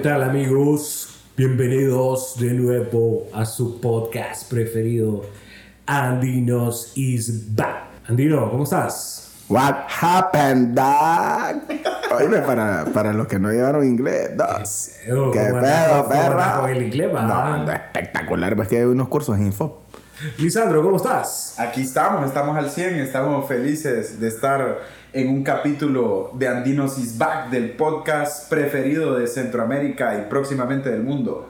¿Qué tal amigos? Bienvenidos de nuevo a su podcast preferido, Andinos is back. Andino, ¿cómo estás? What happened, dog? Oye, para, para los que no llevaron inglés, dos. Oh, ¿Qué ¿cómo pedo, perra? con el inglés? No, espectacular, pues que hay unos cursos en Info. Lisandro, ¿cómo estás? Aquí estamos, estamos al 100, estamos felices de estar en un capítulo de Andinos is Back, del podcast preferido de Centroamérica y próximamente del mundo.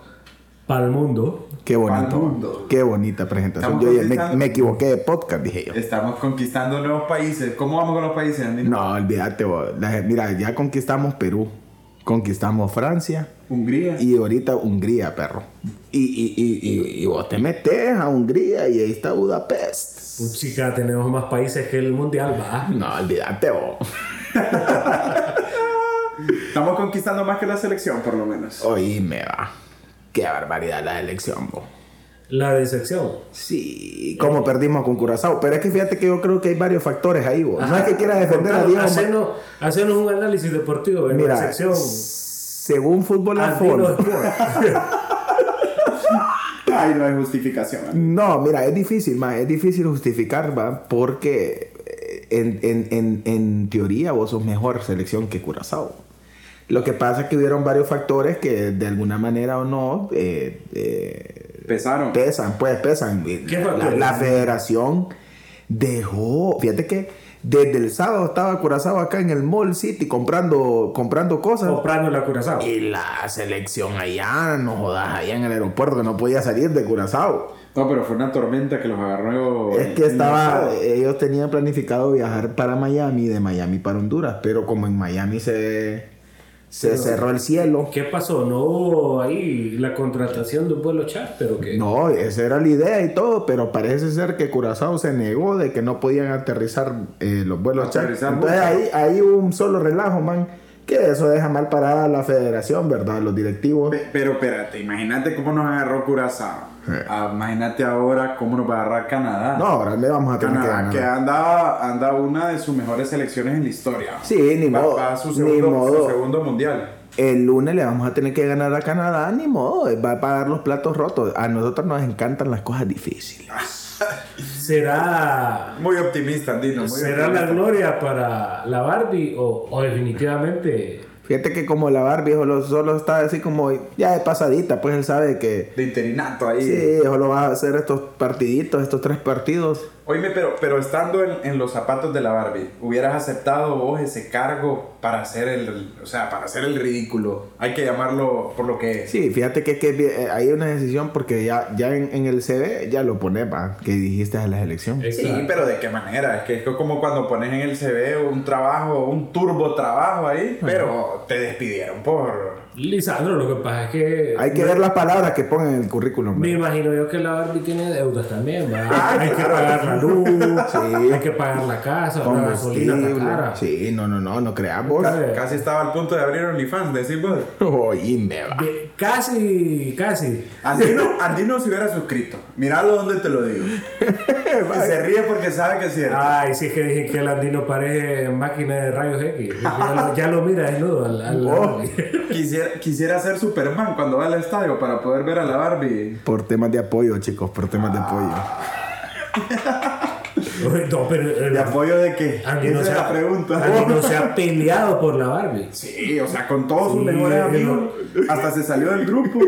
Para el mundo. Qué bonito. Mundo. Qué bonita presentación. Estamos Yo me, conquistando- me equivoqué de podcast, dije yo. Estamos conquistando nuevos países. ¿Cómo vamos con los países, Andino? No, olvídate, vos. Mira, ya conquistamos Perú, conquistamos Francia Hungría. y ahorita Hungría, perro. Y, y, y, y, y vos te metes a Hungría y ahí está Budapest. Pues, chica, tenemos más países que el mundial, va. No, olvídate, vos. Estamos conquistando más que la selección, por lo menos. Oíme, va. Qué barbaridad la elección, vos. La decepción. Sí, como perdimos con Curazao. Pero es que fíjate que yo creo que hay varios factores ahí, vos. No es que quiera defender a Diego. Hacernos, hacernos un análisis deportivo la Mira, sección según Fútbol a Andino Fondo. Sport. Ay, no hay justificación. Andino. No, mira, es difícil, ma, es difícil justificar, va, porque eh, en, en, en, en teoría vos sos mejor selección que Curazao. Lo que pasa es que hubieron varios factores que de alguna manera o no eh, eh, Pesaron. pesan, pues pesan. ¿Qué La, la federación dejó, fíjate que desde el sábado estaba Curazao acá en el Mall City comprando, comprando cosas. comprando la Curazao. Y la selección allá, no jodas, allá en el aeropuerto que no podía salir de Curazao. No, pero fue una tormenta que los agarró. Es que estaba, ellos tenían planificado viajar para Miami, de Miami para Honduras, pero como en Miami se, se Pero- cerró el cielo, ¿Qué pasó? ¿No hubo ahí la contratación de un vuelo charter o qué? no, esa era la idea y todo, pero parece ser que Curazao se negó de que no podían aterrizar eh, los vuelos charter. Aterrizar Entonces ahí, ahí hubo un solo relajo, man, que eso deja mal parada a la federación, ¿verdad? Los directivos. Pe- Pero espérate, imagínate cómo nos agarró Curazao. Ah, imagínate ahora cómo nos va a agarrar Canadá. No, ahora le vamos a tener que ganar. que anda, anda una de sus mejores selecciones en la historia. Sí, ni Va- modo, va a su ni segundo, modo. su segundo mundial. El lunes le vamos a tener que ganar a Canadá, ni modo, va a pagar los platos rotos. A nosotros nos encantan las cosas difíciles. ¿Será, Muy optimista, Andino. Muy ¿será la gloria para la Barbie o, o definitivamente Fíjate que como la Barbie solo, solo está así como ya de pasadita, pues él sabe que De interinato ahí. sí, solo va a hacer estos partiditos, estos tres partidos. Oíme, pero, pero estando en, en los zapatos de la Barbie, ¿hubieras aceptado vos ese cargo para hacer el, o sea, para hacer el ridículo? Hay que llamarlo por lo que es. Sí, fíjate que, que eh, hay una decisión porque ya, ya en, en el CV ya lo pone, va, que dijiste a la elección. Es- Sí, pero ¿de qué manera? Es que es como cuando pones en el CV un trabajo, un turbo trabajo ahí, pero te despidieron por... Lisandro? Lo que pasa es que Hay que ver las palabras que pongan en el currículum. me ¿verdad? imagino yo que la Barbie tiene deudas también. Ah, hay que claro. pagar la luz, Sí. hay que pagar la casa, la gasolina está cara. Sí, no, no, no, no creamos. Casi estaba al punto de abrir OnlyFans, decís vos. Oíme, va. De- casi, casi. Andino, Andino se hubiera suscrito. Miralo donde te lo digo. Y se ríe porque sabe que es cierto. Ay, si es que dije que el andino parece máquina de rayos X. Ya lo, ya lo mira desnudo al, al Oh. Barbie. Quisiera, quisiera ser Superman cuando va al estadio para poder ver a la Barbie. Por temas de apoyo, chicos, por temas de apoyo. No, pero el, ¿De apoyo de qué? Andino Esa se es ha- la pregunta. Andino se ha peleado por la Barbie. Sí, o sea, con todos sus mejores eh, amigos. Hasta se salió del grupo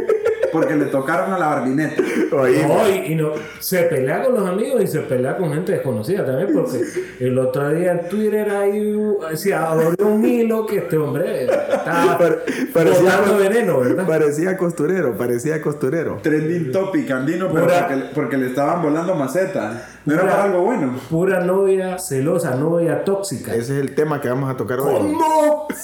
porque le tocaron a la barbineta. No, y, y no, se pelea con los amigos y se pelea con gente desconocida también, porque el otro día en Twitter ahí se abrió un hilo que este hombre estaba Pare- parecía, veneno, ¿verdad? parecía costurero, parecía costurero. Trending topic, Andino, pero Pura- porque, porque le estaban volando maceta. No era Pura- para algo bueno. Pura novia celosa, novia tóxica. Ese es el tema que vamos a tocar hoy. ¿Cómo?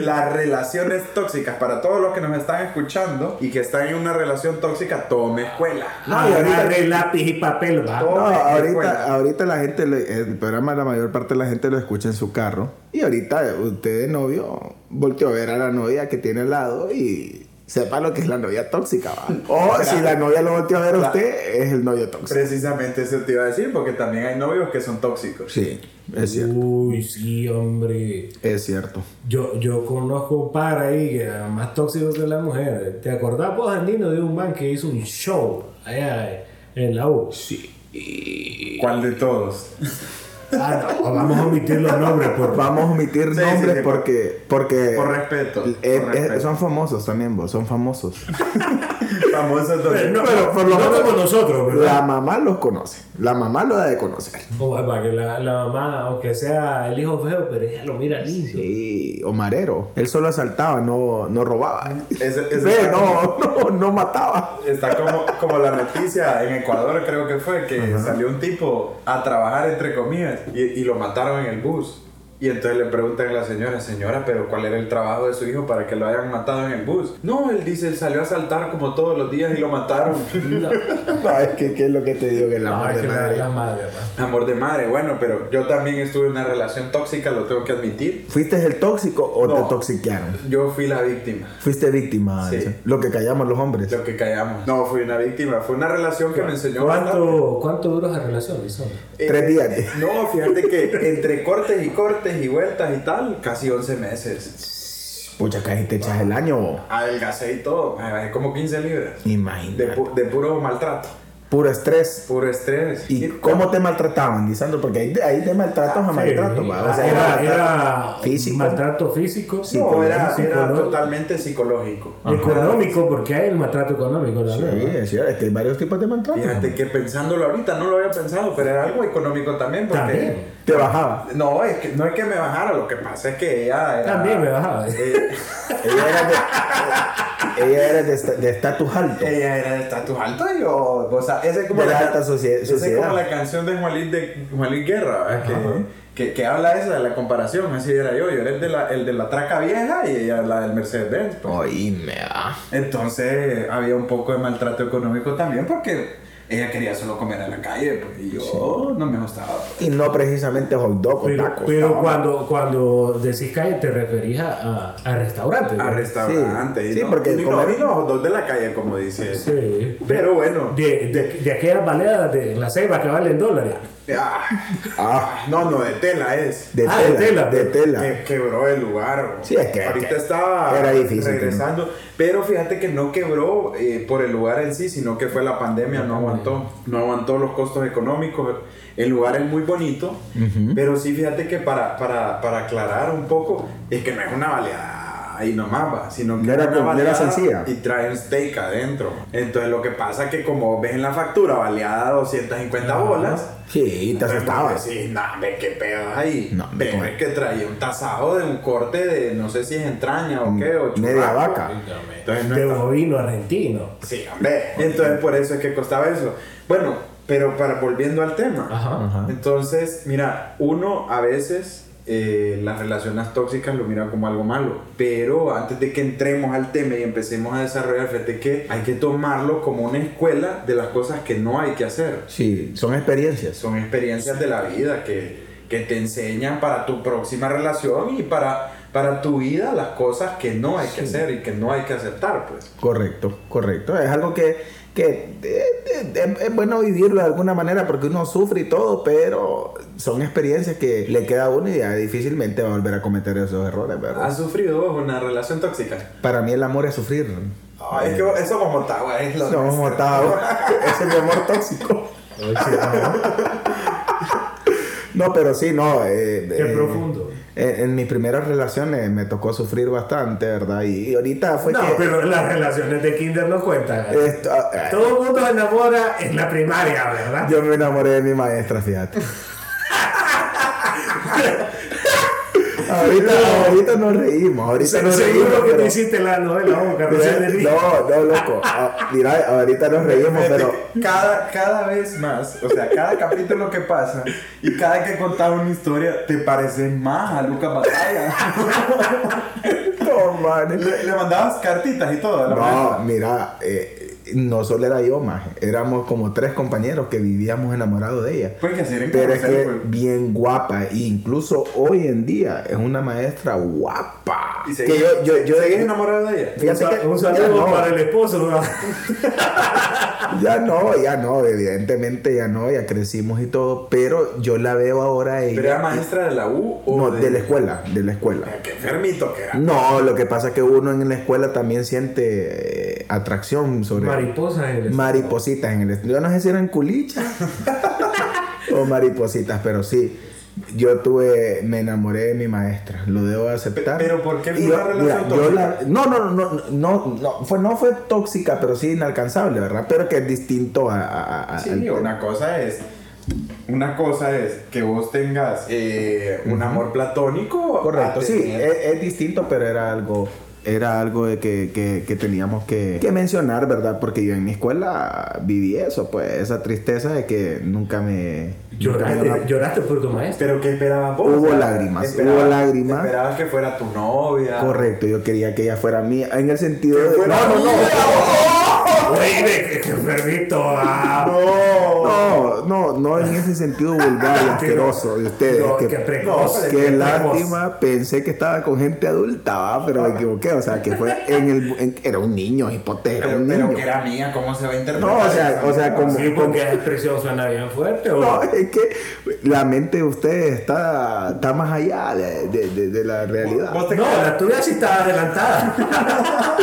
Las relaciones tóxicas, para todos los que nos están escuchando y que están en una relación tóxica, tome escuela. No, y ahorita- lápiz y papel, va. No, ahorita, ahorita la gente, le- el programa la mayor parte de la gente lo escucha en su carro. Y ahorita usted de novio volteó a ver a la novia que tiene al lado y sepa lo que es la novia tóxica, ¿va? O si la novia lo volteó a ver a usted, es el novio tóxico. Precisamente eso te iba a decir, porque también hay novios que son tóxicos. Sí, es cierto. Uy, sí, hombre. Es cierto. Yo, yo conozco un par ahí que eran más tóxicos que las mujeres. ¿Te acordás, vos, Andino, de un man que hizo un show allá en la U? Sí. ¿Cuál de todos? Ah, no, vamos a omitir los nombres, por favor. Vamos a omitir Sí, nombres sí, sí, porque, porque Por respeto. eh, por eh, respeto. son famosos también, vos, son famosos. famosos Pero no, Pero por lo no menos- como nosotros, ¿verdad? La mamá los conoce. La mamá lo da de conocer. Es para que la, la mamá, aunque sea el hijo feo, pero ella lo mira lindo. Sí, Omarero. Él solo asaltaba, no, no robaba. Ve, está no, no, no mataba. Está como, como la noticia en Ecuador, creo que fue, que salió un tipo a trabajar, entre comillas, y, y lo mataron en el bus. Y entonces le preguntan a la señora, señora, pero ¿cuál era el trabajo de su hijo para que lo hayan matado en el bus? No, él dice, él salió a saltar como todos los días y lo mataron. No, No, es que ¿qué es lo que te digo que no, es que la, madre. la madre, pa. Amor de madre, bueno, pero yo también estuve en una relación tóxica, lo tengo que admitir. ¿Fuiste el tóxico o No. te toxiquearon? Yo fui la víctima. Fuiste víctima, Sí. lo que callamos los hombres. Lo que callamos. No, fui una víctima. Fue una relación que me enseñó. ¿Cuánto, ¿Cuánto dura esa relación? Eh, Tres días. No, fíjate que entre cortes y cortes y vueltas y tal, casi 11 meses. Pucha, casi te echas el año. Adelgacé y todo, me bajé como 15 libras. De, Imagínate. pu- de puro maltrato, Puro estrés. puro estrés. ¿Y cómo te maltrataban, Lisandro? Porque hay de, hay de maltratos a maltrato, Sí. O sea, era, era físico. maltrato físico, No, era, era totalmente psicológico. económico, porque hay el maltrato económico Sí, cierto, es que hay varios tipos de maltrato. Fíjate que pensándolo ahorita, no lo había pensado, pero era algo económico también. Porque, También. Te bajaba. No, es que, no es que me bajara, lo que pasa es que ella era... También me bajaba. Ella era de ella era de esta- de estatus alto. Ella era de estatus alto y yo, o sea, esa es como De la la, alta socie- esa es sociedad. como la canción de Juan Luis, de, Guerra, ¿verdad? que, que, que habla esa de la comparación, así era yo, yo era el de la, el de la traca vieja y ella la del Mercedes-Benz. pues. Oíme, ah. Entonces había un poco de maltrato económico también porque ella quería solo comer en la calle pues, y yo no me gustaba. pues. Y no precisamente hot dog o Pero, tacos. pero no. cuando, cuando decís calle te referís a, a, a restaurantes. A ¿no? restaurantes Sí, y sí, no, porque comer- no, hot dog de la calle como dice. Sí. Pero bueno. De, de, de aquellas baleadas de la ceiba que valen dólares. Ah, Ah, no, no, de tela es. de Ah, tela. de tela, De pero- tela. Que quebró el lugar. Sí, es que- ahorita que estaba era difícil, regresando. Pero fíjate que no quebró eh, por el lugar en sí, sino que fue la pandemia, no aguantó. No aguantó los costos económicos. El lugar es muy bonito, pero sí fíjate que para, para, para aclarar un poco, es que no es una baleada ahí nomás va, sino que No era es una baleada sencilla. y traen steak adentro. Entonces lo que pasa es que como ves en la factura, baleada 250 Ajá. bolas, Sí, te asustabas. Sí, no, ve qué pedo ahí. No, ve, me ve que traía un tasajo de un corte de no sé si es entraña o qué, o Media vaca. Entonces no De está- bovino argentino. Sí, hombre. Entonces por eso es que costaba eso. Bueno, pero para volviendo al tema. Ajá. Ajá. Entonces, mira, uno a veces eh, las relaciones tóxicas lo mira como algo malo, pero antes de que entremos al tema y empecemos a desarrollar, fíjate que hay que tomarlo como una escuela de las cosas que no hay que hacer. Sí, son experiencias. Son experiencias de la vida que, que te enseñan para tu próxima relación y para, para tu vida las cosas que no hay que hacer y que no hay que aceptar, pues. Correcto, correcto. Es algo que, que eh, eh, es bueno vivirlo de alguna manera porque uno sufre y todo, pero son experiencias que le queda a uno y ya difícilmente va a volver a cometer esos errores, ¿verdad? ¿Has sufrido vos una relación tóxica? Para mí el amor es sufrir. Ay, es que eso como es lo motado. Ese es mi amor tóxico. No, pero sí, no. eh, Qué eh, profundo. En, en mis primeras relaciones me tocó sufrir bastante, ¿verdad? Y, y ahorita fue No, que. pero las relaciones de kinder no cuentan. esto- eh, Todo el mundo se enamora en la primaria, ¿verdad? yo me enamoré de mi maestra, fíjate. Ahorita, ahorita nos reímos, ahorita nos reímos. Que pero- hiciste la novela no, no, loco. Ah, Mira, ahorita nos reímos, pero. Cada, cada vez más, o sea, cada capítulo que pasa y cada que contaba una historia, te pareces más a Lucas Batalla. No, man. le, le mandabas cartitas y todo a la No, maestra. mira, eh, no solo era yo, más. Éramos como tres compañeros que vivíamos enamorados de ella. Pues que en Pero es que pues. bien guapa. E incluso hoy en día es una maestra guapa. ¿Y Que seguís, yo- yo- yo- ¿seguís enamorado de ella? Un, Fíjate sa- que- un ya saludo no. para el esposo. ¿no? Ya no, ya no, evidentemente ya no, ya crecimos y todo, pero yo la veo ahora ella. ¿Pero era maestra de la U o No, de la escuela, de la escuela. Qué enfermito que era. No, lo que pasa es que uno en la escuela también siente eh, atracción sobre Mariposa en el maripositas en el Yo no sé si eran culichas o maripositas, pero sí. Yo tuve, me enamoré de mi maestra, lo debo aceptar. Pe- pero ¿por qué fue una relación tóxica? la- no, no, no, no, no, no, fue, no fue tóxica, pero sí inalcanzable, ¿verdad? Pero que es distinto a... a- a- Sí, al- una cosa es. Una cosa es que vos tengas eh, un amor platónico. Correcto, sí, es distinto, pero era algo, era algo de que, que, que teníamos que, que mencionar, ¿verdad? Porque yo en mi escuela viví eso, pues, esa tristeza de que nunca me... nunca me Lloraste, lloraste por tu maestro. Pero ¿qué esperabas vos? Hubo lágrimas, hubo lágrimas. Esperabas que fuera tu novia. Correcto, yo quería que ella fuera mía, en el sentido de... fuera No, no, no, Qué enfermito. ah. no, no, no en ese sentido vulgar y asqueroso de ustedes. No, que, qué precoz. Qué precoz. lástima, pensé que estaba con gente adulta, ¿va? pero me equivoqué, o sea, que fue en el... en- era un niño, hipote, era Pero, un pero niño. que era mía, ¿cómo se va a interpretar? No, o sea, o sea, como... Sí, porque esa expresión suena bien fuerte. ¿o No, es que la mente de ustedes está, está más allá de, de- de- de la realidad. No, la tuya sí está adelantada.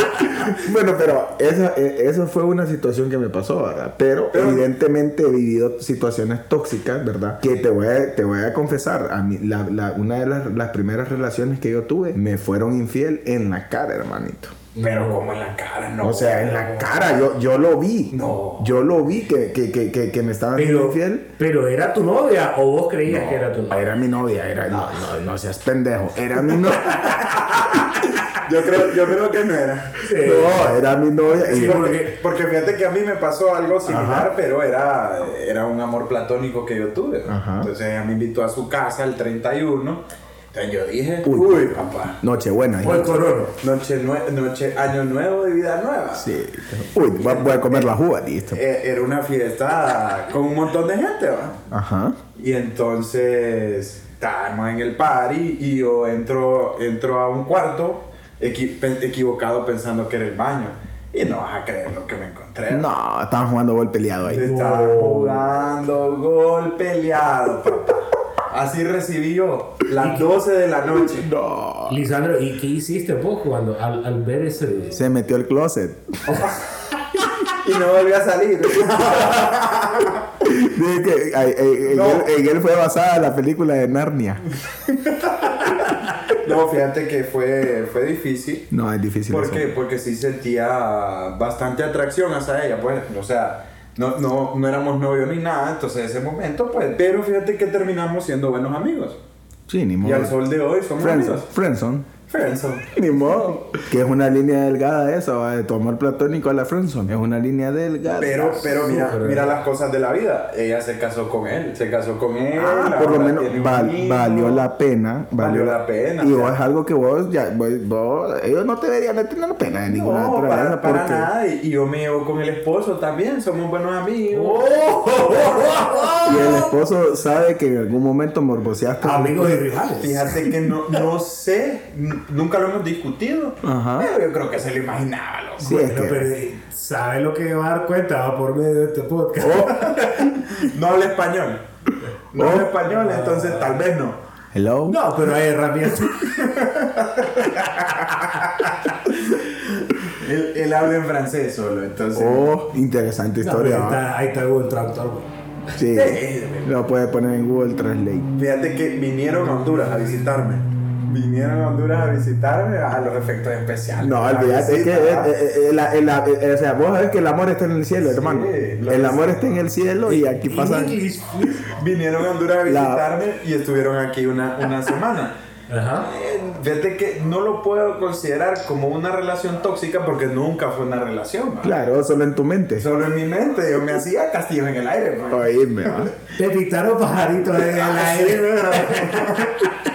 Bueno, pero eso, eh, eso fue una situación que me pasó, ¿verdad? Pero, Pero- evidentemente he vivido situaciones tóxicas, ¿verdad? Que te voy a, te voy a confesar, a mí, la, la- una de las, las primeras relaciones que yo tuve me fueron infiel en la cara, hermanito. Pero como en la cara, no. o sea, en la cara, yo, yo lo vi. No. Yo lo vi que, que, que, que, que me estaban Pero, infiel. pero era tu novia o vos creías que era tu novia. Era mi novia, era, no, no, no seas pendejo, era mi novia. Yo creo, yo creo que no era. No, era mi novia. Sí, porque, porque fíjate que a mí me pasó algo similar, pero era, era un amor platónico que yo tuve. Ajá. Entonces ella me invitó a su casa el 31. Entonces yo dije, Uy. uy, papá, Nochebuena. O el corona. noche, noche, año nuevo de vida nueva. Sí. Uy, voy a- voy comer la juga, listo. Eh, Era una fiesta con un montón de gente, ¿va? Ajá. Y entonces estábamos en el party y yo entro, entro a un cuarto equi- equivocado pensando que era el baño. Y no vas a creer lo que me encontré. No, estaban jugando gol peleado ahí. Estaba jugando gol peleado, papá. Así recibí yo las 12 de la noche. No. Lisandro, ¿y qué hiciste vos cuando al, al ver ese... Se metió al closet. Y no volví a salir. Dice que en, No. él, en él fue basada la película de Narnia. No, fíjate que fue, fue difícil. No, es difícil. ¿Por eso. qué? Porque sí sentía bastante atracción hacia ella, pues. O sea, no, no, no éramos novios ni nada, entonces ese momento, pues. Pero fíjate que terminamos siendo buenos amigos. Sí, ni Y modo. al sol de hoy somos amigos. Friendson. Friendzone. Ni modo. Que es una línea delgada esa, ¿va? de tu amor platónico a la Friendson. Es una línea delgada. Pero, pero mira, mira las cosas de la vida. Ella se casó con él, se casó con él. Ah, por lo menos val- valió la pena. Valió la pena, Y vos es algo que vos, ya, vos, vos- ellos no te deberían de tener pena de ninguna No, naturaleza para, para porque- nada. Y, yo me llevo con el esposo también, somos buenos amigos. Y el esposo sabe que en algún momento morboseaste. Amigos y rivales. Fíjate que no, no sé, nunca lo hemos discutido. Ajá. Pero yo creo que se lo imaginaba, loco. Sí, es Bueno, que- pero ¿sabe lo que va a dar cuenta va por medio de este podcast? No habla español. No Oh. habla español, entonces tal vez no. Hello. No, pero hay herramientas. Él, él habla en francés solo, entonces. Oh, interesante No, historia. está, ahí está Google Traductor. Sí. Sí. Lo puedes poner en Google Translate. Fíjate que vinieron a Honduras a visitarme. Vinieron a Honduras a visitarme a los efectos especiales. No, La olvídate, es que la- el- la- eh, o sea, vos sabés que el amor está en el cielo, Sí, hermano. El amor está en el cielo y aquí pasa. Vinieron a Honduras a La- visitarme y estuvieron aquí una, una semana. Ajá. Fíjate que no lo puedo considerar como una relación tóxica porque nunca fue una relación. Claro, solo en tu mente. Solo en mi mente, yo me hacía castillos en el aire. pues. Oíme, ¿va? Te picaron pajaritos en el aire.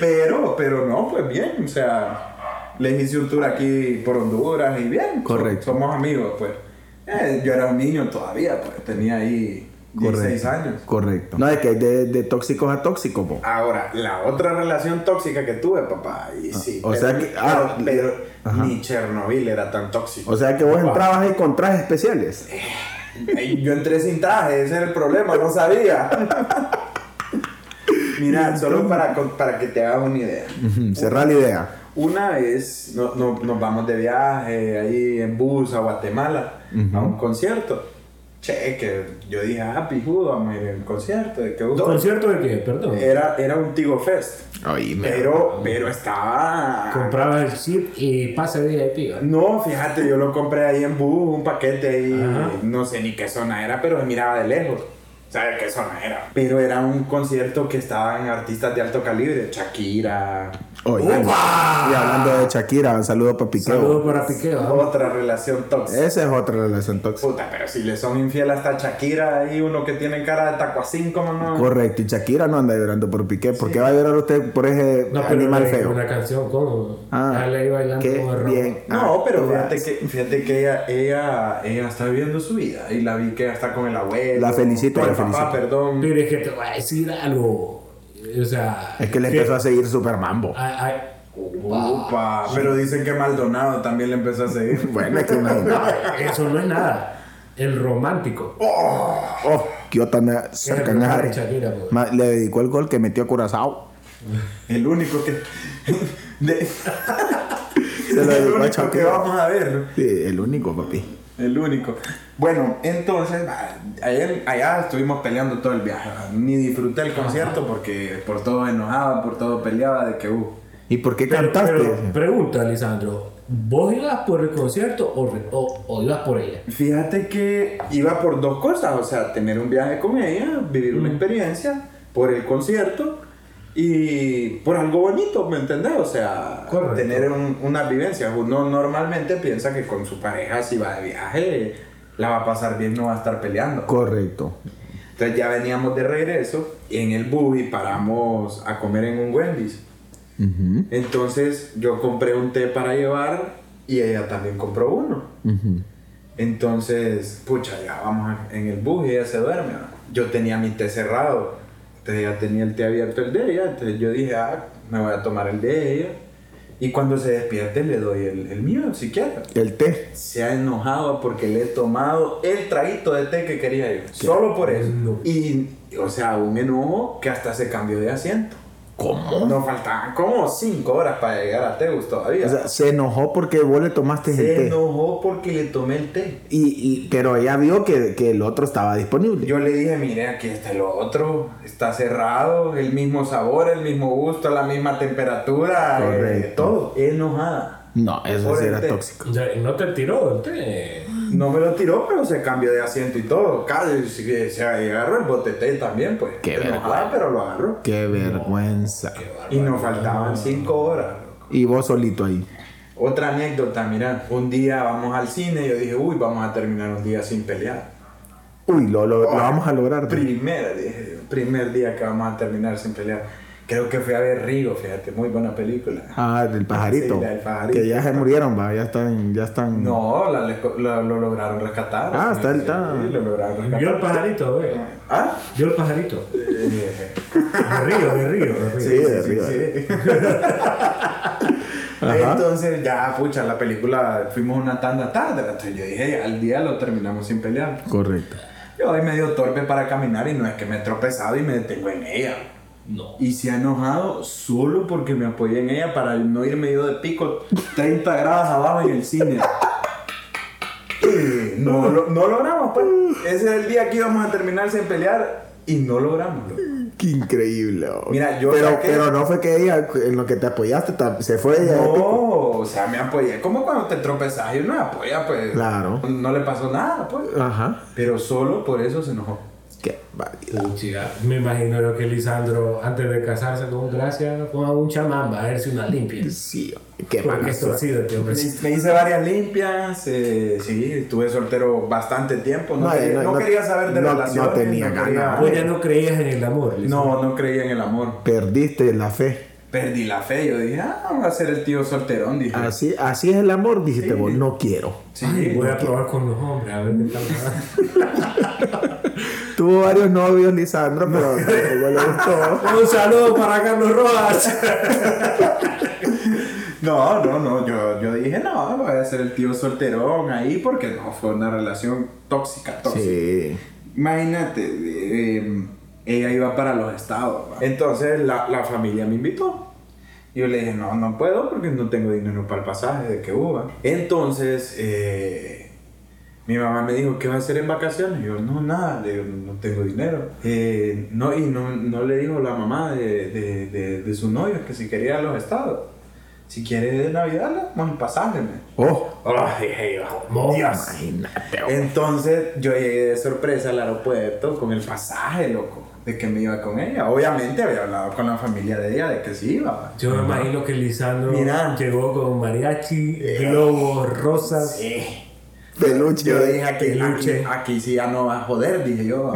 Pero, pero no, pues bien, o sea, les hice un tour aquí por Honduras y bien. so- Correcto. somos amigos, pues. Eh, yo era un niño todavía, pues tenía ahí 16 años. Correcto. No, es que hay de, de tóxicos a tóxicos, po. Ahora, la otra relación tóxica que tuve, papá, y sí. o pero- sea que- ah, pero, ni Chernobyl era tan tóxico. O sea que vos Papá. entrabas ahí con trajes especiales. Ey, Yo entré sin traje, ese era el problema, no sabía. Mira, solo para, para que te hagas una idea. Cerrar la idea. Una vez no- no- nos vamos de viaje ahí en bus a Guatemala a un concierto. Che, que yo dije, ah, pijudo, vamos a ir al concierto. ¿De qué concierto de qué? Perdón. Era, era un Tigo Fest. Oíme. Pero, pero estaba. Comprabas el chip y pase de VIP. No, fíjate, yo lo compré ahí en bus, un paquete ahí, Ajá. no sé ni qué zona era, pero se miraba de lejos. ¿Sabes qué zona era? Pero era un concierto que estaban artistas de alto calibre, Shakira. ¡Upa! Y hablando de Shakira, un saludo para Piqueo. Saludos para Piqueo. Otra relación tóxica. Esa es otra relación tóxica. Puta, pero si le son infiel hasta Shakira, hay uno que tiene cara de tacuacín, como no. Correcto, y Shakira no anda llorando por Piqué. ¿Por qué va a llorar usted por ese No, pero animal feo? Una canción como. Ah, Dale ahí bailando qué como el rock. bien. No, Ah, pero fíjate que, fíjate que ella, ella, ella está viviendo su vida y la vi que ella está con el abuelo. La felicito, la papá, felicito. perdón. Pero es que te voy a decir algo. O sea. Es que le empezó a seguir Super Mambo. Upa, pero dicen que Maldonado también le empezó a seguir. Bueno, es que imagínate. Eso no es nada. El romántico. Oh, qué otra cercana. de Shakira, pues. Le dedicó el gol que metió a Curazao. El único que. de- Se lo el dedicó a único que vamos a ver. Sí, el único, papi. El único. Bueno, entonces, allá, allá estuvimos peleando todo el viaje. Ni disfruté el concierto porque por todo enojaba, por todo peleaba de que uh. ¿Y por qué Pero, cantaste? pero, pregunta, Lisandro. ¿Vos ibas por el concierto o, o, o ibas por ella? Fíjate que iba por dos cosas, o sea, tener un viaje con ella, vivir una experiencia, por el concierto y por algo bonito, ¿me entendés? O sea, Correcto. tener un- una vivencia. Uno normalmente piensa que con su pareja si va de viaje la va a pasar bien, no va a estar peleando. Correcto. Entonces ya veníamos de regreso en el bus y paramos a comer en un Wendy's. Ujú, Entonces yo compré un té para llevar y ella también compró uno. ujú. Entonces, pucha, ya vamos en el bus y ella se duerme. Yo tenía mi té cerrado, entonces ella tenía el té abierto el de ella, entonces yo dije, ah, me voy a tomar el de ella. Y cuando se despierte le doy el, el mío, si quiere. El té. Se ha enojado porque le he tomado el traguito de té que quería yo. Solo por eso. No. Y, o sea, un enojo que hasta se cambió de asiento. ¿Cómo? Nos faltaban como 5 horas para llegar a Tegus todavía. O sea, se enojó porque vos le tomaste el se té. enojó porque le tomé el té. Y, y, pero ella vio que, que el otro estaba disponible. Yo le dije, mire, aquí está el otro, está cerrado, el mismo sabor, el mismo gusto, la misma temperatura, eh, Correcto. todo. Enojada. No, eso sí era té. tóxico. O sea, no te tiró el té. No me lo tiró, pero se cambió de asiento y todo. Casi se, agarró el botete también, pues. Qué vergüenza. pero lo agarró. Qué vergüenza. Y nos faltaban cinco horas. Y vos solito ahí. Otra anécdota, mira, un día vamos al cine y yo dije, uy, vamos a terminar un día sin pelear. Uy, lo, lo, lo vamos a lograr. Primer, dije yo, primer día que vamos a terminar sin pelear. Creo que fui a ver Río, fíjate, muy buena película. Ah, del pajarito. Sí, la del pajarito. Que ya se murieron, va. Ya están. Ya están... No, la, lo lograron rescatar. Ah, Sí, está el- sí, sí, lo lograron rescatar. Vio el pajarito, güey. ¿Ah? Vio el pajarito. De río, de río, de río. Sí, de arriba. Ajá. Entonces ya, pucha, la película fuimos una tanda tarde. Entonces yo dije, al día lo terminamos sin pelear. Correcto. Yo hoy medio torpe para caminar y no es que me he tropezado y me detengo en ella. No. Y se ha enojado solo porque me apoyé en ella para no irme yo de pico 30 grados abajo en el cine. Y no, lo- no logramos, pues. Ese es el día que íbamos a terminar sin pelear y no logramos. loco. Qué increíble. oh. Mira, yo Pero, saqué- pero no fue que ella, en lo que te apoyaste, se fue ella. No, o sea, me apoyé. Como cuando te tropezas y uno me apoya, pues. Claro. No le pasó nada, pues. Ajá. Pero solo por eso se enojó. Qué barbaridad. Puchiga, me imagino yo que Lisandro, antes de casarse con Gracia, ponga un chamán, va a verse una limpia. Sí, qué Porque mala es suerte. torcido, hombre. Me, me hice varias limpias, eh, sí, estuve soltero bastante tiempo, no, No, quería, no, no no- quería saber de no- no relaciones. tenía ganas. Vos ya no creías en el amor, Lisandro. no, no creía en el amor. Perdiste la fe. Perdí la fe. Yo dije, ah, va a ser el tío solterón. Dije, Así, así es el amor, dijiste vos, no quiero. sí, Ay, voy a probar con los hombres, a ver qué tal. Tuvo varios novios, Lisandro, pero tampoco le gustó. Un saludo para Carlos Rojas. No, no, no, yo, yo dije, no, voy a ser el tío solterón ahí porque no, fue una relación tóxica, tóxica. Sí. Imagínate, eh, ella iba para los estados. Entonces la, la familia me invitó. Yo le dije, no, no puedo porque no tengo dinero para el pasaje de que hubo. Entonces, eh, mi mamá me dijo, ¿qué va a hacer en vacaciones? Yo, no, nada, le digo, no tengo dinero. Eh, no, y no, no le dijo la mamá de, de, de, de su novio que si quería a los estados. Si quiere de Navidad, damos el pasaje. Oh, Oh, dije yo, Dios. imagínate. oh. entonces yo llegué de sorpresa al aeropuerto con el pasaje, loco, de que me iba con ella. Obviamente había hablado con la familia de ella de que sí iba. Yo me imagino que Lisandro Mira. llegó con mariachi, globos, rosas. Sí. Peluche. Yo dije, aquí, aquí, aquí sí ya no va a joder, dije yo.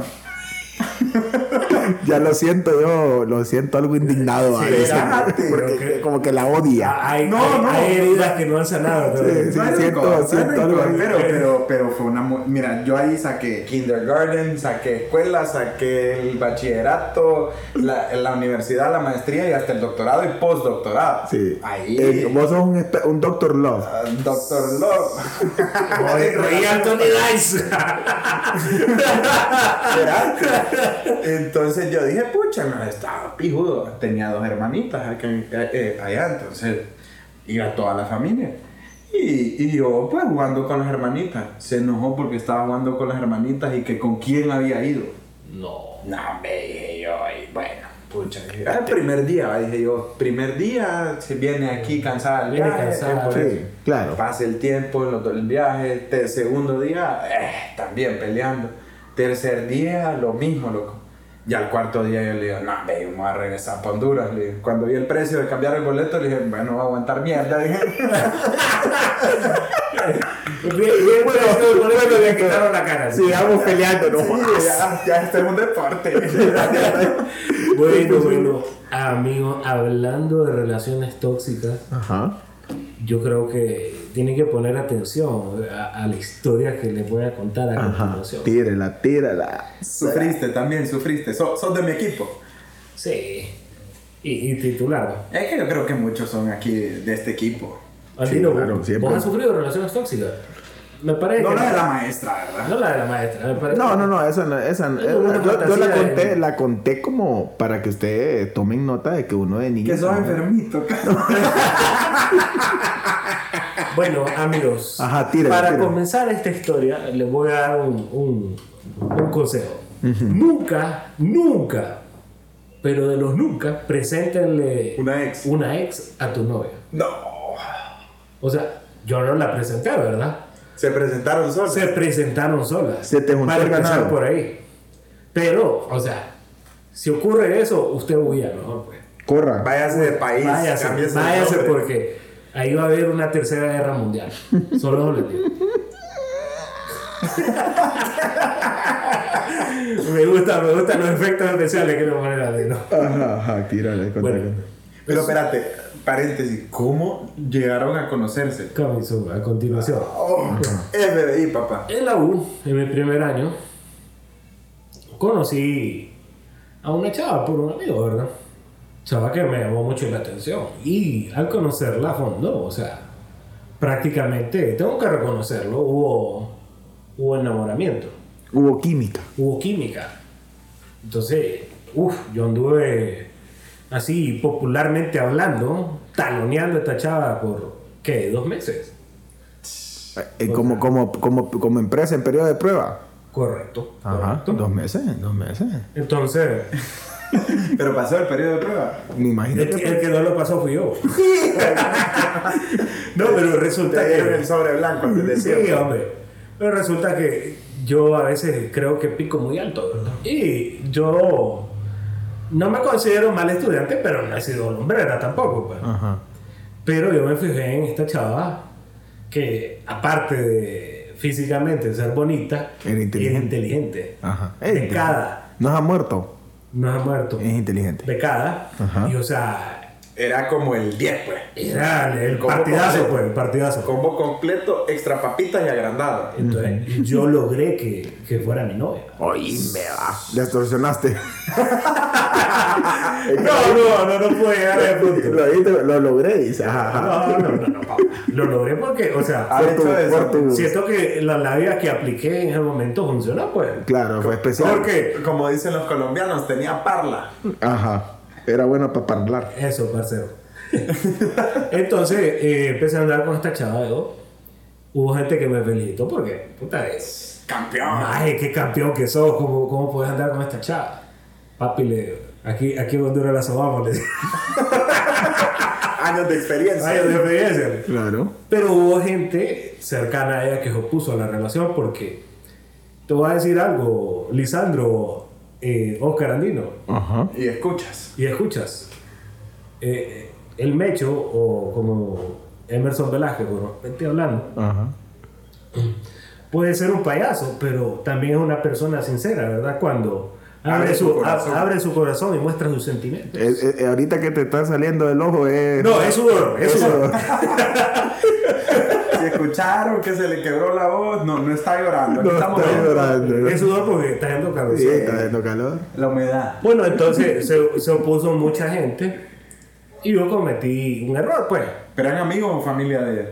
Ya lo siento yo, lo siento algo indignado a Sí, veces, porque ok. como que la odia. Ah, Hay, No, hay- no. hay heridas que no han sanado. todavía. Sí, No hay siento- algo. pero, pero, pero fue una... mu- Mira, yo ahí saqué kindergarten, saqué escuela, saqué el bachillerato, la, la universidad, la maestría y hasta el doctorado y postdoctorado. Sí. Ahí... Eh, vos sos un, Doctor Love. Ah, Doctor Love. Oye, Anthony Dice. Entonces yo dije, pucha, no, estaba pijudo. Tenía dos hermanitas acá eh, eh, allá, entonces iba toda la familia. Y, y yo, pues, jugando con las hermanitas. Se enojó porque estaba jugando con las hermanitas y que con quién había ido. No. No, me dije yo, y bueno, pucha. dije, "Ah, el primer día, dije yo, primer día se viene aquí cansada del Viene viaje. cansada, por Sí, eso. claro. Pasa el tiempo, el, el viaje, te- segundo día, eh, también peleando. Tercer día, lo mismo, loco. Ya el cuarto día yo le digo, no, ve, vamos a regresar para Honduras. Le digo. Cuando vi el precio de cambiar el boleto, le dije, bueno, voy a aguantar mierda. Dije, Bien, bien, bueno, eso le quitaron la cara. Sigamos peleando, no sí, ya, ya esto es un deporte. Bueno, bueno, amigos, hablando de relaciones tóxicas, Ajá. yo creo que tienen que poner atención a, a la historia que les voy a contar a Ajá. continuación. Tírala, tírala. sufriste también, sufriste. So- sos de mi equipo. Sí. Y, y titular. Es que yo creo que muchos son aquí de, de este equipo. Andino, claro, ¿vos- siempre. ¿vos has sufrido relaciones tóxicas? Me parece No que la de la maestra, ¿verdad? no la de la maestra. Me parece No, no, no, esa no, esa no. Yo, yo la conté, de- la conté como para que ustedes tomen nota de que uno de niño. Que sos enfermito, cabrón. Bueno, amigos, Ajá, tira, para tira. comenzar esta historia, les voy a dar un, un, un consejo. Nunca, nunca, pero de los nunca, preséntenle Una ex. una ex a tu novia. No. O sea, yo no la presenté, ¿verdad? Se presentaron solos. Se presentaron solas. Se te juntó Para el empezar ganado. por ahí. Pero, o sea, si ocurre eso, usted huya mejor, pues. Corra. Váyase de país. Váyase, váyase nombre. porque ahí va a haber una tercera guerra mundial. Solo les digo. me gusta, me gustan los efectos especiales que le ponen a ¿no? Ajá, ajá, tírale. Bueno. Pero espérate, paréntesis. ¿Cómo llegaron a conocerse? comenzó a continuación. Oh, FBI, papá. En la U, en mi primer año, conocí a una chava por un amigo, ¿verdad? Chava que me llamó mucho la atención. Y al conocerla a fondo, o sea, prácticamente, tengo que reconocerlo, hubo, hubo enamoramiento, Hubo química. hubo química. Entonces, uff, yo anduve así popularmente hablando, taloneando a esta chava por, ¿qué? ¿Dos meses? Eh, como, como, como, como empresa en periodo de prueba. Correcto. Ajá. correcto. Dos meses, dos meses. Entonces, Pero pasó el periodo de prueba. Me imagino el que. que, el que no lo pasó fui yo. no, pero resulta Te dieron el que... sobre blanco antes de Sí, hombre. Pero resulta que yo a veces creo que pico muy alto, ¿verdad? Y yo no me considero mal estudiante, pero no he sido lumbrera tampoco, pues. Ajá. Pero yo me fijé en esta chava que, aparte de físicamente ser bonita, Era inteligente. era inteligente. Ajá. Es Becada. No ha muerto. No ha muerto. Es inteligente. Becada. Ajá. Y o sea, era como el 10, pues. Era el Combo partidazo, completo. pues, el partidazo. Combo completo, extra papitas y agrandado. Entonces, yo logré que, que fuera mi novia. Oíme, va. Le extorsionaste. No, no, no, no pude llegar a ese punto. lo, logré, dice. Ajá. No, no, no, no, papá. Lo logré porque, o sea, Por tu- hecho eso, por tu- siento que la labia que apliqué en ese momento funcionó, pues. Claro, fue especial. Porque, Como dicen los colombianos, tenía parla. Ajá. Era bueno para hablar. eso, parcero. Entonces, eh, empecé a andar con esta chava, yo. Hubo gente que me felicitó porque, puta, es. Campeón. Ay, qué campeón que sos, ¿cómo, cómo puedes andar con esta chava? Papi, le, aquí, aquí en Honduras la sobamos, le dije. Años de experiencia. Ay, de experiencia. Claro. Pero hubo gente cercana a ella que se opuso a la relación porque te voy a decir algo, Lisandro, eh, Oscar Andino, Ajá. Y escuchas. y escuchas, eh, el Mecho, o como Emerson Velázquez, bueno, estoy hablando, Ajá. puede ser un payaso, pero también es una persona sincera, ¿verdad? Cuando abre, Abre su, corazón. abre su corazón y muestra sus sentimientos. Eh, eh, ahorita que te está saliendo del ojo es. no, es sudor, es sudor. Si escucharon que se le quebró la voz, no, no está llorando. No Estamos está llorando. Es sudor porque está yendo calor. Sí, está haciendo calor. La humedad. Bueno, entonces se, se opuso mucha gente y yo cometí un error, pues. ¿Pero eran amigos o familia de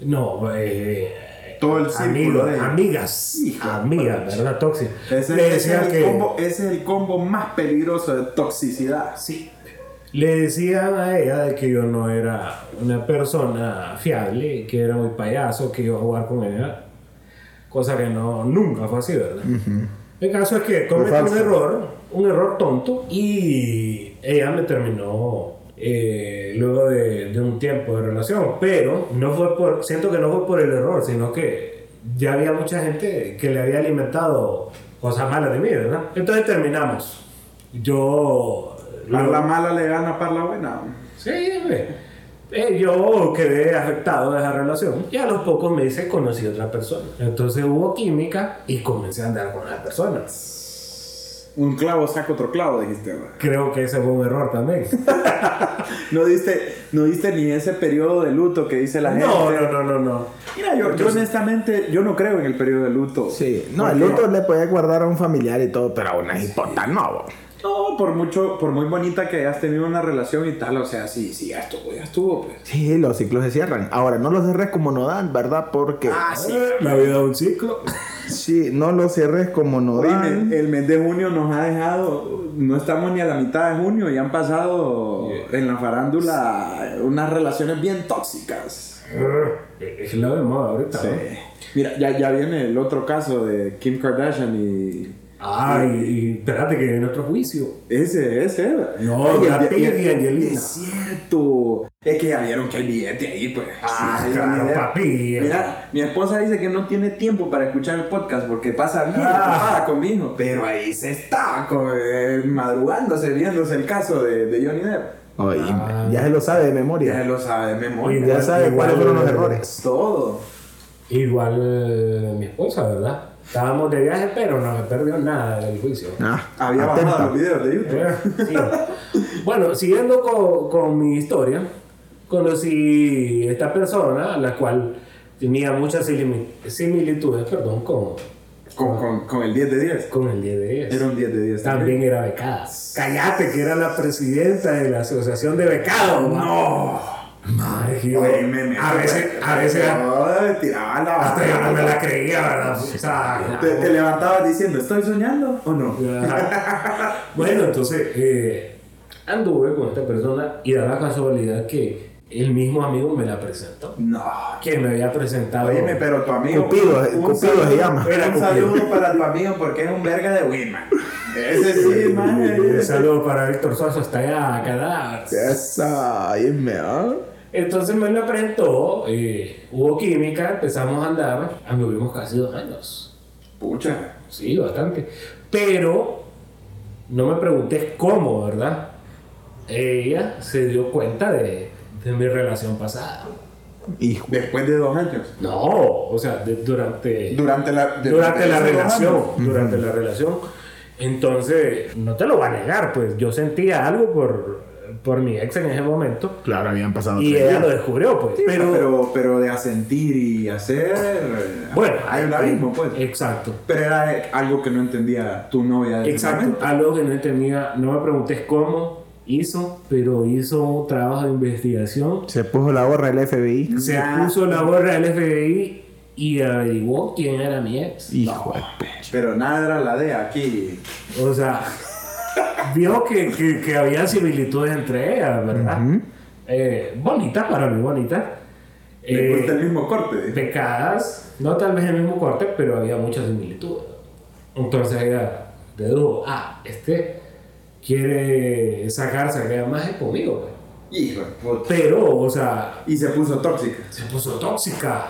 No, eh, Todo el círculo amigos, de- amigas, amigas. ¿verdad? Tóxicas. Ese, es el que combo, ese es el combo más peligroso de toxicidad. sí, le decían a ella de que yo no era una persona fiable, que era muy payaso, que iba a jugar con ella, cosa que no nunca fue así, ¿verdad? El caso es que cometí un error, un error tonto, y ella me terminó eh, luego de, de un tiempo de relación, pero no fue por, siento que no fue por el error, sino que ya había mucha gente que le había alimentado cosas malas de mí, ¿verdad? Entonces terminamos. Yo... Parla mala le gana a parla buena. Sí, ve. Eh, yo quedé afectado de esa relación y a los pocos meses conocí a otra persona. Entonces hubo química y comencé a andar con la persona. Un clavo saca otro clavo, dijiste. ¿verdad? Creo que ese fue un error también. No diste, no diste ni ese periodo de luto que dice la gente. No, no, no, no, no. Mira, yo, yo honestamente, yo no creo en el periodo de luto. Sí. No, el luto le puede guardar a un familiar y todo, pero a una hipota no. bo. No, por mucho, por muy bonita que hayas tenido una relación y tal, o sea, sí, sí, ya estuvo, ya estuvo, pues. Sí, los ciclos se cierran. Ahora, no los cierres como no dan, ¿verdad? Porque. Ah, sí. La vida de un ciclo. Sí, no los cierres como no Oye, dan. el mes de junio nos ha dejado, no estamos ni a la mitad de junio y han pasado en la farándula unas relaciones bien tóxicas. Es la de moda ahorita. Sí. ¿no? Mira, ya, ya viene el otro caso de Kim Kardashian y... Ay, y espérate que viene otro juicio. Ese, ese. No, Ay, el- y Angelina. Es cierto. Es que ya vieron que hay billete ahí, pues. Ah, Sí, claro, mira. papi. Mira, mi esposa dice que no tiene tiempo para escuchar el podcast porque pasa bien Ah. ocupada conmigo. Pero ahí se está eh, madrugándose viéndose el caso de, de Johnny Depp. Oye, Ah. ya se lo sabe de Ya memoria. lo sabe de memoria. Igual- Ya sabe igual- cuáles fueron los errores. Todo. Igual eh, mi esposa, ¿verdad? Estábamos de viaje, pero no me perdió nada del juicio. Ah, Había atenta. bajado los videos de YouTube. Eh, sí. Bueno, siguiendo con, con mi historia, conocí esta persona, la cual tenía muchas simili- similitudes, perdón, con, Con, con, con el 10 de 10. con el 10 de 10. Era un 10 de 10 También era becada. Cállate, que era la presidenta de la asociación de becados. No. Madre, Oye, me- me- a veces, a veces, Ay, tiraba la hasta yo no me la creía, ¿verdad? O sea, Te, te levantabas diciendo, ¿estoy soñando o no? Bueno, entonces eh, anduve con esta persona y da la casualidad que el mismo amigo me la presentó. No. Que me había presentado. Oíme, pero tu amigo. Cupido, un Cupido se llama. Un saludo para tu amigo porque es un verga de Wiman. Ese sí, man. Un saludo para Víctor Suazo, hasta allá, Cadáver. Esa, dime, ¿ah? Entonces me la presentó, eh, hubo química, empezamos a andar, anduvimos casi dos años. Pucha. Sí, bastante. Pero no me preguntes cómo, ¿verdad? Ella se dio cuenta de, de mi relación pasada. Hijo. Después de dos años. No, o sea, de- durante, Durante la, de- durante de la relación. años. Durante la relación. Entonces, no te lo va a negar, pues yo sentía algo por, por mi ex en ese momento. Claro, habían pasado Y ella lo descubrió, pues. Pero, pero, pero, pero de asentir y hacer. bueno, hay un eh, abismo, pues. Exacto. Pero era algo que no entendía tu novia Exacto. Algo que no entendía, no me preguntes cómo hizo, pero hizo un trabajo de investigación. Se puso la gorra del FBI. Se Ya. puso la gorra del FBI y averiguó quién era mi ex. Hijo de pe- Pero nada era la de aquí. O sea, vio que, que, que había similitudes entre ellas, ¿verdad? Eh, bonitas para mí, bonitas. Le Eh, gusta el mismo corte. pecadas, no tal vez el mismo corte, pero había muchas similitudes. Entonces ella dedujo, ah, este quiere sacarse aquella magia conmigo, pues. Hijo de puta. Pero, o sea, Y se puso tóxica. se puso tóxica.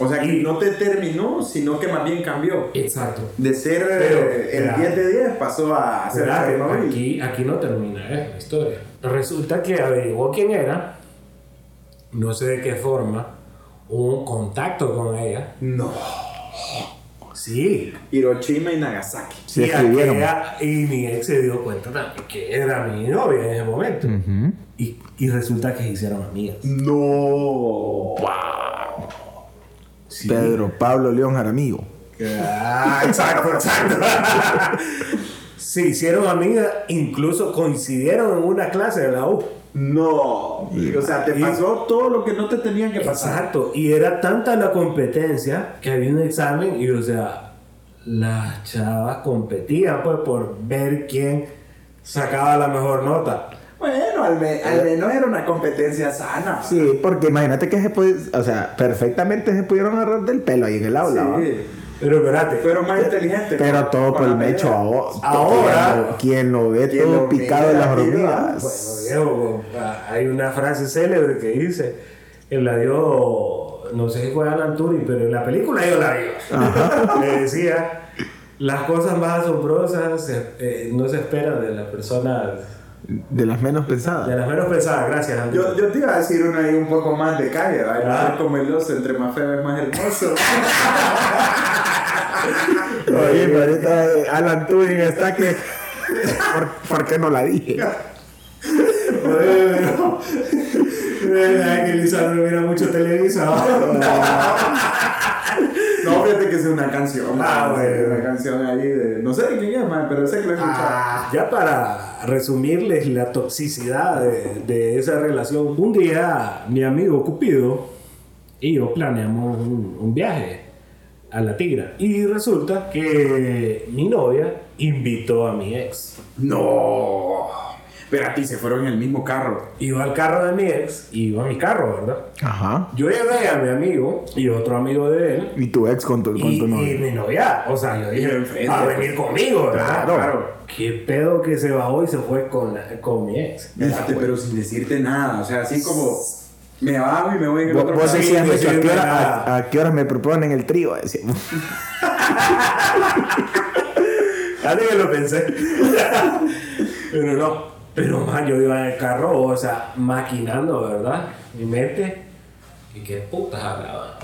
O sea, que Y- no te terminó, sino que más bien cambió. Exacto. De ser Pero, eh, el espera. 10 de 10 pasó a ser. Chernobyl. Aquí, aquí no termina eh, la historia. Resulta que averiguó quién era, no sé de qué forma, hubo un contacto con ella. No. Sí. Hiroshima y Nagasaki. Se y, escribieron. aquella- y mi ex se dio cuenta también que era mi novia en ese momento. Ujú. y, y resulta que se hicieron amigas. No. Sí. Pedro Pablo León Jaramillo. Ah, exacto, exacto. Se hicieron amigas, incluso coincidieron en una clase de la U. No. O sea, te Y- pasó todo lo que no te tenían que pasar. Exacto, y era tanta la competencia que había un examen y, o sea, las chavas competían pues por ver quién sacaba la mejor nota. Bueno, al, me- al menos era una competencia sana. Sí, porque imagínate que se puede, o sea, perfectamente se pudieron agarrar del pelo ahí en el aula. Sí. Pero espérate, Fueron más inteligentes. Pero todo por el mecho ahora. Ahora- Quien lo ve Quien todo lo picado en las hormigas. Bueno, viejo, hay una frase célebre que dice, que la dio, no sé si fue Alan Turing, pero en la película yo la vi. Le decía, las cosas más asombrosas eh, no se esperan de las personas, De las menos pensadas. de las menos pensadas. Gracias. Yo, yo te iba a decir una ahí un poco más de calle, ¿verdad? Ah. Como el oso, entre más feo es más hermoso. Oye, pero ahorita eh, Alan Turing está que. ¿Por, por qué no la dije? Bueno, verdad que Lisandro mira mucho televisión. No, fíjate que es una canción. Ah. Una canción ahí de. No sé de quién es, man, pero sé que lo he escuchado. Ah, ya para resumirles la toxicidad de, de esa relación, un día mi amigo Cupido y yo planeamos un, un viaje a la Tigra y resulta que mi novia invitó a mi ex. No. Pero a ti se fueron en el mismo carro. Iba al carro de mi ex y iba a mi carro, ¿verdad? Ajá. Yo llevé a mi amigo y otro amigo de él Y tu ex con tu, con y, tu y novio. mi novia, o sea, yo dije, va a pues. venir conmigo, ¿verdad? Claro. Qué pedo que se bajó y se fue con, la- con mi ex. Fíjate, pero sin decirte nada. O sea, así como. Me bajo y me voy en el Vos, otro vos carro. decías ¿a, qué hora, a, a qué hora me proponen el trío? Decía. Antes que lo pensé. pero no. Pero man, yo iba en el carro, o sea, maquinando, ¿verdad? Mi mente. ¿Y qué putas hablaba?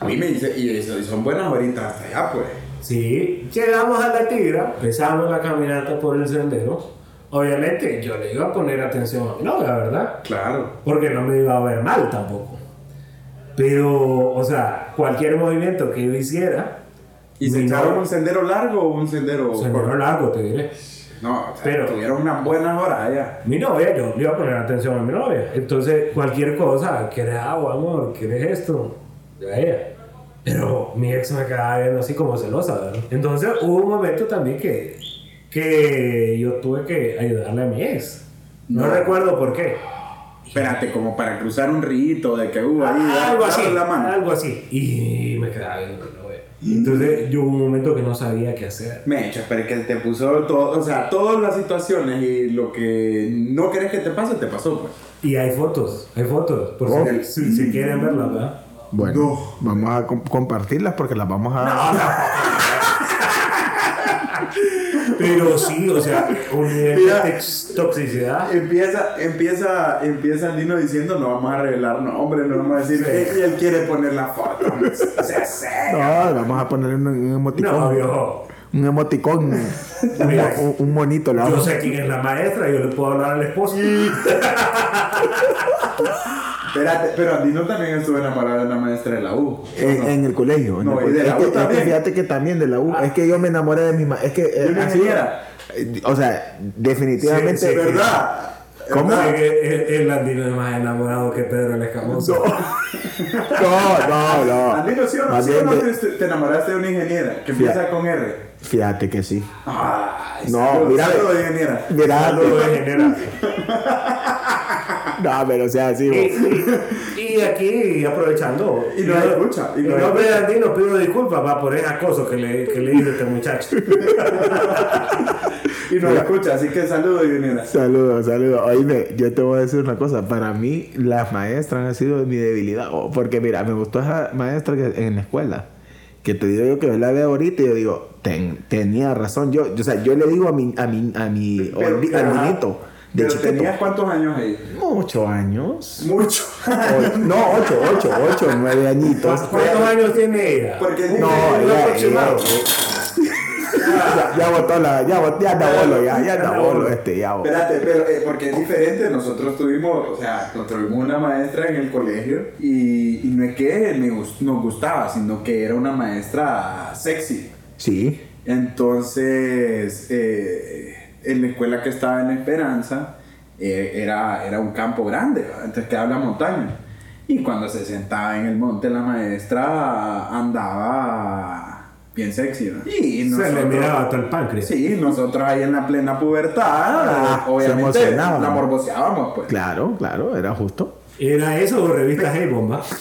A mí me dice, y eso- y son buenas horitas hasta allá, pues. Sí, llegamos a la tigra, empezamos la caminata por el sendero. Obviamente yo le iba a poner atención a mi novia, ¿verdad? Claro. Porque no me iba a ver mal tampoco. Pero, o sea, cualquier movimiento que yo hiciera, ¿Y se echaron novia- un sendero largo o un sendero sendero corto? largo, te diré. No, o sea, Pero- tuvieron unas buenas horas allá. Mi novia, yo le iba a poner atención a mi novia. Entonces, cualquier cosa, ¿quieres agua, amor? ¿Quieres esto? De ella. Pero mi ex me quedaba viendo así como celosa, ¿verdad? Entonces, hubo un momento también que, que yo tuve que ayudarle a mi ex. No, No. recuerdo por qué. Espérate, como para cruzar un rito de que hubo ahí. algo darle así, la mano. algo así. Y me quedaba viendo. Entonces, yo hubo un momento que no sabía qué hacer. Me echo, pero que te puso todo, o sea, todas las situaciones y lo que no querés que te pase, te pasó, pues. Y hay fotos, hay fotos, por Oh. si, si, si quieren verlas, ¿verdad? Bueno, No. vamos a com- compartirlas porque las vamos a. Pero sí, o sea, un nivel de tox- toxicidad. Empieza, empieza, empieza Lino diciendo, no vamos a revelar nombres, no vamos a decir, Sí. "Eh, y él quiere poner la foto. O sea, serio. No, vamos a poner un, un emoticón. No, viejo. Un emoticón. un, Mira, un- un monito. le Yo sé quién es la maestra, yo le puedo hablar al esposo. Espérate, pero Andino también estuvo enamorado de una maestra de la U. En, en el colegio. en No, el y de la es, U que, es que también. fíjate que también de la U. Es que yo me enamoré de mi ma- Es que. eh, ¿De una ha sido- ingeniera? eh, O sea, definitivamente. Sí, sí, ¿Verdad? ¿Cómo? El, el andino es más enamorado que Pedro el Escamoso. No, no, no. Andino, ¿sí o no? ¿Sí o no te, te enamoraste de una ingeniera que Fíjate. empieza con R? Fíjate que sí. Ay, No, mira-. Mira, general. no, pero o sea, sí. Y, vos. y- y aquí, aprovechando. Y no escucha, y no no Andino pido disculpas va, por ese acoso que le, que le hizo este muchacho. Y no la escucha, así que saludos. Saludos, saludos. Oíme, yo te voy a decir una cosa. Para mí, las maestras han sido mi debilidad. Oh, Porque, mira, me gustó esa maestra que, en la escuela. Que te digo yo que yo la veo ahorita y yo digo, "Ten- tenía razón. Yo, yo, o sea, yo le digo a mi, a mi, a mi, Pero, olvi- al ajá. De Pero tenías cuántos años ahí? Ocho años. Mucho. O- no, ocho, ocho, ocho, nueve añitos. ¿Cuántos años tiene ella? Porque No, ella, aproximado. Ya, ya botó la, ya, bot- ya anda bolo, ya, ya anda bolo este, ya. bo- Espérate, pero eh, porque es diferente. Nosotros tuvimos, o sea, nosotros tuvimos una maestra en el colegio y, y no es que nos gustaba, sino que era una maestra sexy. Sí. Entonces, eh, en la escuela que estaba en Esperanza, eh, era, era un campo grande, ¿va? entonces quedaba la montaña. Y cuando se sentaba en el monte, la maestra andaba bien sexy. ¿va? Y Se le nosotros- miraba hasta el páncreas. Sí, nosotros ahí en la plena pubertad, Ah, obviamente la morboseábamos, pues. Claro, claro, era justo. ¿Era eso o revista Hey Bomba?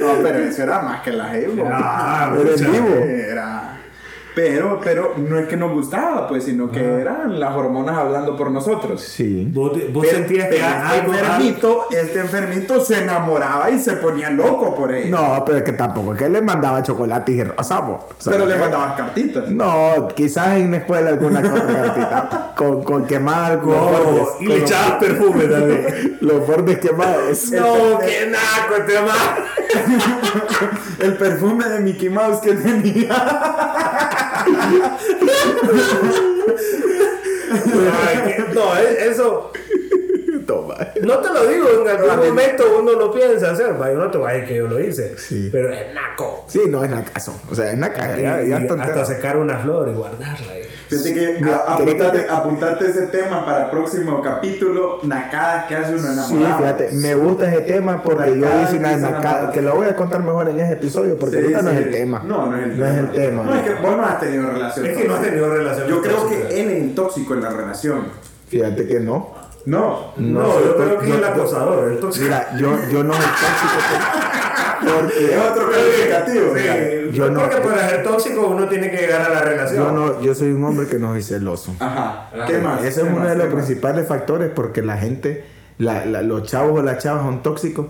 No, pero eso era más que la Evo. Ah, Era en vivo. Era. Pero, pero no es que nos gustaba, pues, sino que eran las hormonas hablando por nosotros. Sí. ¿Vos, vos Pero- sentías que este algo, enfermito, este enfermito se enamoraba y se ponía loco por ella. No, pero es que tampoco, es que le mandaba chocolate y rosa, bo. O sea, pero le que- mandaban cartitas. No, quizás en la escuela alguna cartita. Con, con quemar, con No, bordes. y le echabas perfume también. los, bordes quemados. No, qué naco este man. El perfume de Mickey Mouse que tenía. No, es- No te lo digo, en algún momento uno lo piensa hacer. va, Yo no te voy a decir que yo lo hice. Sí. Pero es naco. Sí, no es nacazo. O sea, es naca. Y- ya y tontera. hasta secar una flor y guardarla. Fíjate que Mira, a- quería apuntarte, que- apuntarte ese tema para el próximo capítulo, nacadas que hace uno Sí, enamorado. fíjate, me gusta ese tema porque yo hice una nacada, que lo voy a contar mejor en ese episodio porque Sí, ahorita no sí. es el tema. No, no es el tema. el tema. No, es que vos no has tenido relación. Es que no has tenido relación. Yo creo que él es el tóxico en la relación. Fíjate que no. No. No, No, yo creo que es el acosador, el tóxico. Mira, yo, yo no soy tóxico por- porque Es otro calificativo. Sí, Yo no- porque para ser tóxico uno tiene que llegar a la relación. yo no, yo soy un hombre que no soy celoso. Ajá. ¿Qué más? Ese es ¿Qué uno de los principales factores porque la gente, la- la- los chavos o las chavas son tóxicos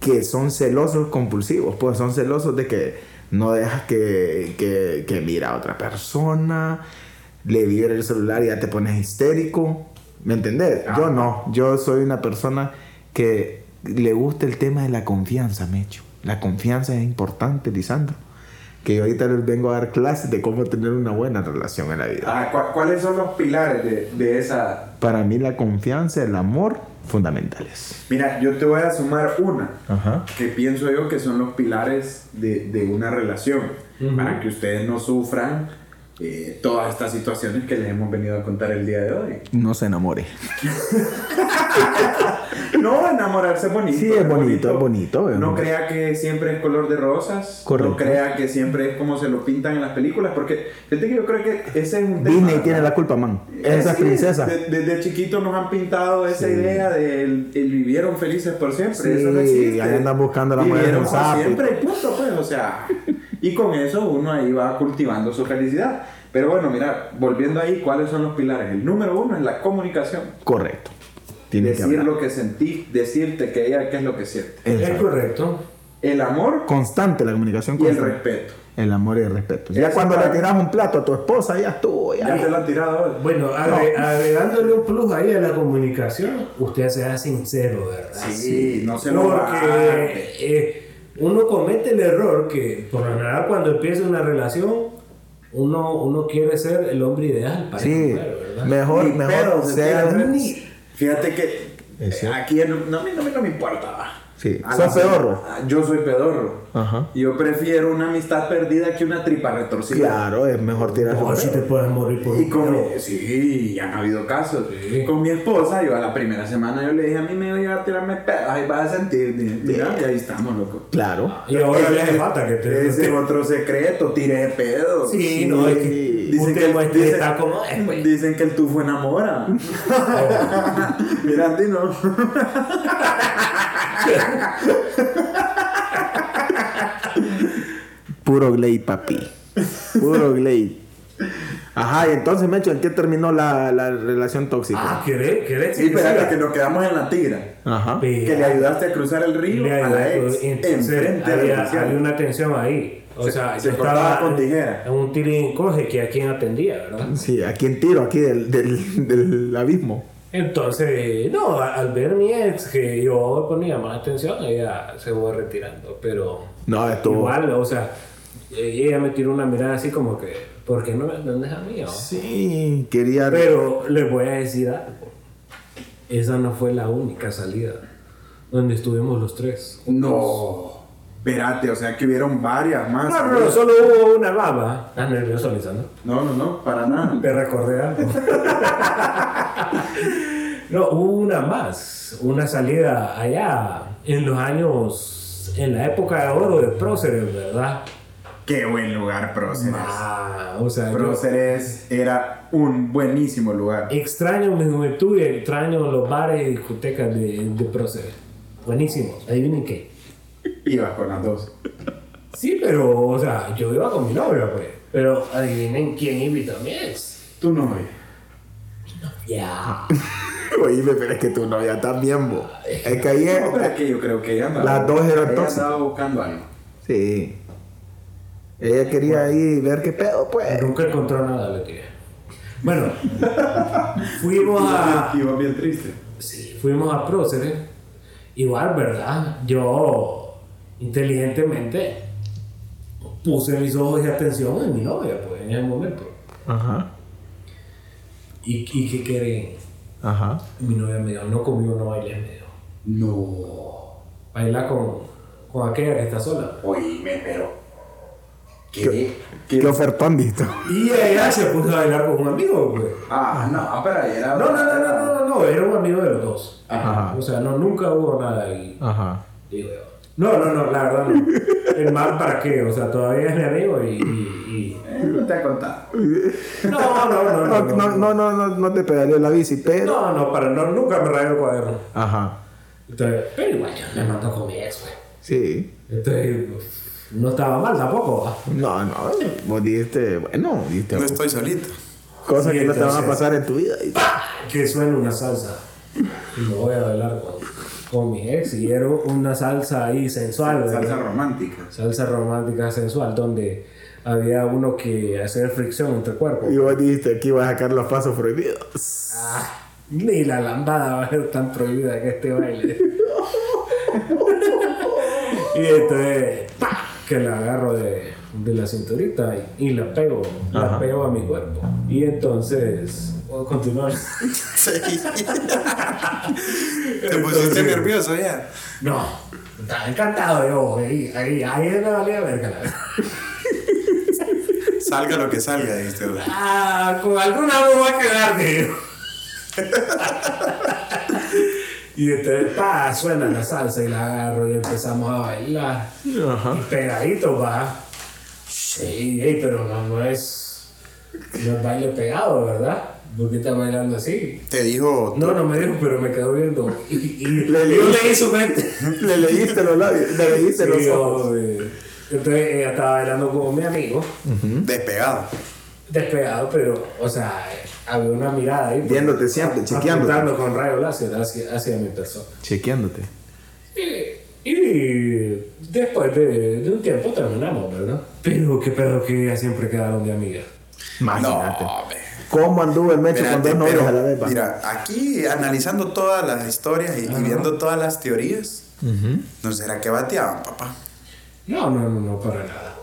que son celosos compulsivos, pues son celosos de que no dejas que, que, que mira a otra persona, le vibre el celular y ya te pones histérico. ¿Me entendés? Yo no, yo soy una persona que le gusta el tema de la confianza, Mecho. La confianza es importante, Lisandro. Que yo ahorita les vengo a dar clases de cómo tener una buena relación en la vida. Ah, ¿cu- ¿Cuáles son los pilares de, de esa? Para mí la confianza, el amor, fundamentales. Mira, yo te voy a sumar una. Ajá. que pienso yo que son los pilares de, de una relación Ujú. para que ustedes no sufran eh, todas estas situaciones que les hemos venido a contar el día de hoy. No se enamore. No, enamorarse es bonito. Sí, es bonito, es bonito, es no bonito. crea que siempre es color de rosas. Correcto. No crea que siempre es como se lo pintan en las películas. Porque fíjate que yo creo que ese es un tema. Disney tiene la culpa, man. Esa Sí, princesa. de- Desde chiquitos nos han pintado esa Sí. idea de el, el vivieron felices por siempre. Sí, eso no existe. ahí andan buscando a la mujer Vivieron por siempre y punto, pues, o sea. Y con eso uno ahí va cultivando su felicidad. Pero bueno, mira, volviendo ahí, ¿cuáles son los pilares? El número uno es la comunicación. Correcto. Decir lo que sentí, decirte que ella qué es lo que siente. Es correcto. El amor Constante la comunicación y el constante. respeto. El amor y el respeto. Ya Eso cuando para- le tiras un plato a tu esposa, ya estuvo. Ya Ya. te lo han tirado. Bueno, agre- agregándole un plus ahí a la comunicación, usted sea sincero, ¿verdad? Sí, no se lo Porque eh, uno comete el error que, por lo general, cuando empieza una relación, uno, uno quiere ser el hombre ideal para Sí, mujer, ¿verdad? mejor, Ni mejor. Ni- Fíjate que Cierto. aquí en- no, a mí no, no me importa. va. Sí. A ¿Sos la- pedorro? Ah, Yo soy pedorro. Ajá. Yo prefiero una amistad perdida que una tripa retorcida. Claro, es mejor tirar No, si te puedes morir por Y un con pedo. mi, sí, han habido casos. Sí. Con mi esposa, yo a la primera semana yo le dije a mí me voy a tirarme pedos, ahí vas a sentir. Mira, y ahí estamos, loco. Claro. Y ahora le hace falta que te... Ese es otro secreto, tire de pedo. Sí, no, es que Dicen un que, el, dicen, está como es, güey. dicen que el tufo enamora. Mira, a ti no. Puro Glade, papi. Puro Glade. Ajá, y entonces, Mecho, ¿en qué terminó la, la relación tóxica? Ah, ¿querés? ¿Querés? Sí, espérate, que nos quedamos en la tigra. Ajá. Que le ayudaste a cruzar el río Le a la ex. entonces, Enfrente había, había una tensión ahí. O Se- sea, se estaba con tijera. en un tirín coge que a quien atendía, ¿verdad? Sí, aquí en tiro, aquí del, del, del abismo. Entonces, no, a- al ver mi ex que yo ponía más atención, ella se fue retirando. Pero No, esto. igual, o sea, ella me tiró una mirada así como que, ¿por qué no me atiendes a mí? Sí, quería. Pero les voy a decir algo. Esa no fue la única salida donde estuvimos los tres. No. Espérate, o sea que hubieron varias más. No, no, no, solo hubo una baba. ¿Estás nervioso, Lisandro? No, no, no, para nada. Te recordé algo. no, hubo una más. Una salida allá en los años, en la época de oro de Próceres, ¿verdad? Qué buen lugar, Próceres. Ah, o sea, yo Próceres era un buenísimo lugar. extraño mi juventud y extraño los bares y discotecas de, de Próceres. Buenísimo. Adivinen qué. Ibas con las dos. Sí, pero, o sea, yo iba con mi novia, pues. Pero adivinen quién invitó a mi ex. Tu novia. Ya. Oye, pero es que tu novia también, bo. Es que ahí es. No, pero es que yo creo que ella andaba. Las dos eran ella tóxicas. andaba buscando algo. Sí. Ella quería ahí ver qué pedo, pues. Nunca encontró nada, le dije. Bueno, fuimos a. Iba bien triste. Sí, fuimos a Próceres. Igual, ¿verdad? Yo, inteligentemente, puse mis ojos de atención en mi novia, pues, en ese momento. Ajá. ¿Y, y qué creen? Ajá. Mi novia me dijo, no conmigo no bailes, me dijo. No. Baila con, con aquella que está sola. Oíme, pero. ¿Qué, ¿Qué? qué ofertón diste? Y ella se puso a bailar con un amigo, pues. Ah, no, pero ahí era. No, no, no, no, no, no, no, era un amigo de los dos. Ajá. O sea, no, nunca hubo nada ahí. Ajá. Digo yo. No, no, no, la verdad no. El mal para qué, o sea, todavía es mi amigo y. y- y- no te ha contado. No, no, no, No, no. no, no, no, no, no te pedaleó la bici, pero. No, no, para, no, nunca me rayó el cuaderno. Ajá. Entonces, pero igual yo me mandó con mi ex, güey. Sí. Entonces, no estaba mal tampoco. No, no. Vos dijiste, bueno, dijiste No estoy solito. cosas Sí, que no te van a pasar en tu vida. Y- Que suena una salsa. Y me voy a bailar con, con mi ex. Y era una salsa ahí sensual, ¿verdad? Salsa romántica. salsa romántica sensual, donde había uno que hacer fricción entre cuerpos. Y vos dijiste que ibas a sacar los pasos prohibidos. Ah, ni la lambada va a ser tan prohibida que este baile. y entonces, ¡pa! que la agarro de, de la cinturita y, y la pego, la pego a mi cuerpo. Y entonces, ¿puedo continuar? Te pusiste nervioso ya. No, estaba encantado yo, ahí, ahí, ahí me valía verga la verdad. Salga lo que salga, dijiste. Ah, con alguna me voy a quedar, tío. y entonces, pa, suena la salsa y la agarro y empezamos a bailar. Ajá. Y pegadito, va. Sí, ey, pero no, no es. No es baile pegado, ¿verdad? ¿Por qué estás bailando así? Te dijo. No, no me dijo, pero me quedó viendo. Y, y Le- yo leí su mente. Le leíste los labios, le leíste los Sí, ojos. yo, eh, entonces ella estaba bailando con mi amigo. Despegado. despegado, pero, o sea, había una mirada ahí. pues, Viéndote siempre, chequeándote. con rayo láser hacia, hacia mi persona. Chequeándote. Y, y después de, de un tiempo terminamos, ¿verdad? Pero qué pedo que ellas siempre quedaron de amigas. Imagínate. No, hombre. ¿Cómo anduvo el mecho con Espérate, dos novias a la vez? Mira, aquí analizando todas las historias y, y viendo todas las teorías. ¿no será que bateaban, papá? No, no, no, no, para nada.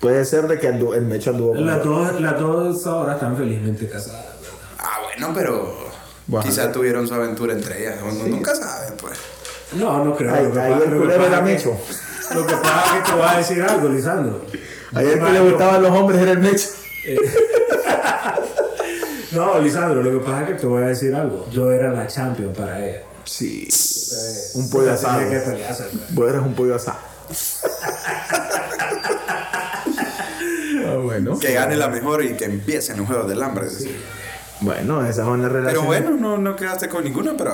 Puede ser de que andu- el Mecho anduvo con Las dos, las dos ahora están felizmente casadas, ¿verdad? Ah, bueno, pero Bueno. quizá tuvieron su aventura entre ellas. Uno nunca sabe, pues. No, no creo. Ahí- Lo que ahí pasa- el lo que culero pasa era Mecho. Lo que pasa es que te voy a decir algo, Lisandro. Ayer que No, le no, gustaban los hombres era el Mecho. No, Lisandro, lo que pasa es que te voy a decir algo. Yo era la champion para ella. Sí. Eh, Un pollo asado. que pelearse, pues. Vos eres un pollo asado. Ah, bueno. Que gane la mejor y que empiecen los juegos del hambre. decir. Bueno, esas son las Pero relaciones. bueno, no, no quedaste con ninguna, pero.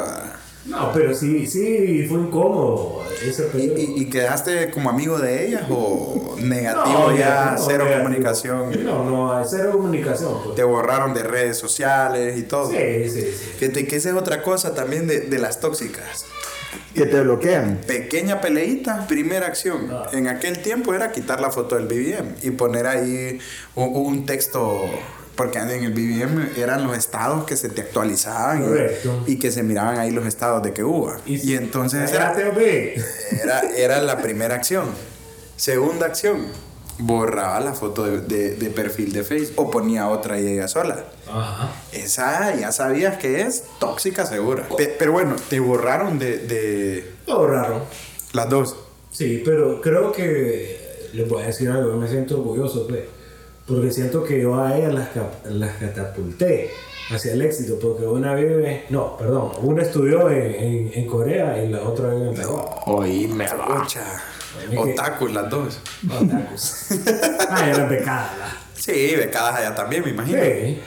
No, pero sí, sí, fue incómodo ese ¿Y, periodo. y- y quedaste como amigo de ellas o negativo ya, no, cero negativo. comunicación? No, no, cero comunicación. Pues. Te borraron de redes sociales y todo. Sí, sí, sí. Fíjate que esa es otra cosa también de, de las tóxicas. Que te bloquean. Pequeña peleita, primera acción. Ah. En aquel tiempo era quitar la foto del BBM y poner ahí un, un texto, porque en el BBM eran los estados que se te actualizaban y, y que se miraban ahí los estados de que hubo. Y, entonces era, era, era la primera acción. Segunda acción, borraba la foto de, de- de perfil de Facebook o ponía otra y ella sola. Ajá. Esa ya sabías que es tóxica segura. Pe- pero bueno, te borraron de, de Todo raro. las dos. Sí, pero creo que les voy a decir algo, me siento orgulloso, pues, porque siento que yo a ellas las, las catapulté hacia el éxito, porque una vive, no, perdón, una estudió en, en, en Corea y la otra vive en Taiwán. Oíme. Ocha. Otakus las dos. Tacos. ah, eran becadas. Sí, becadas allá también, me imagino. Sí.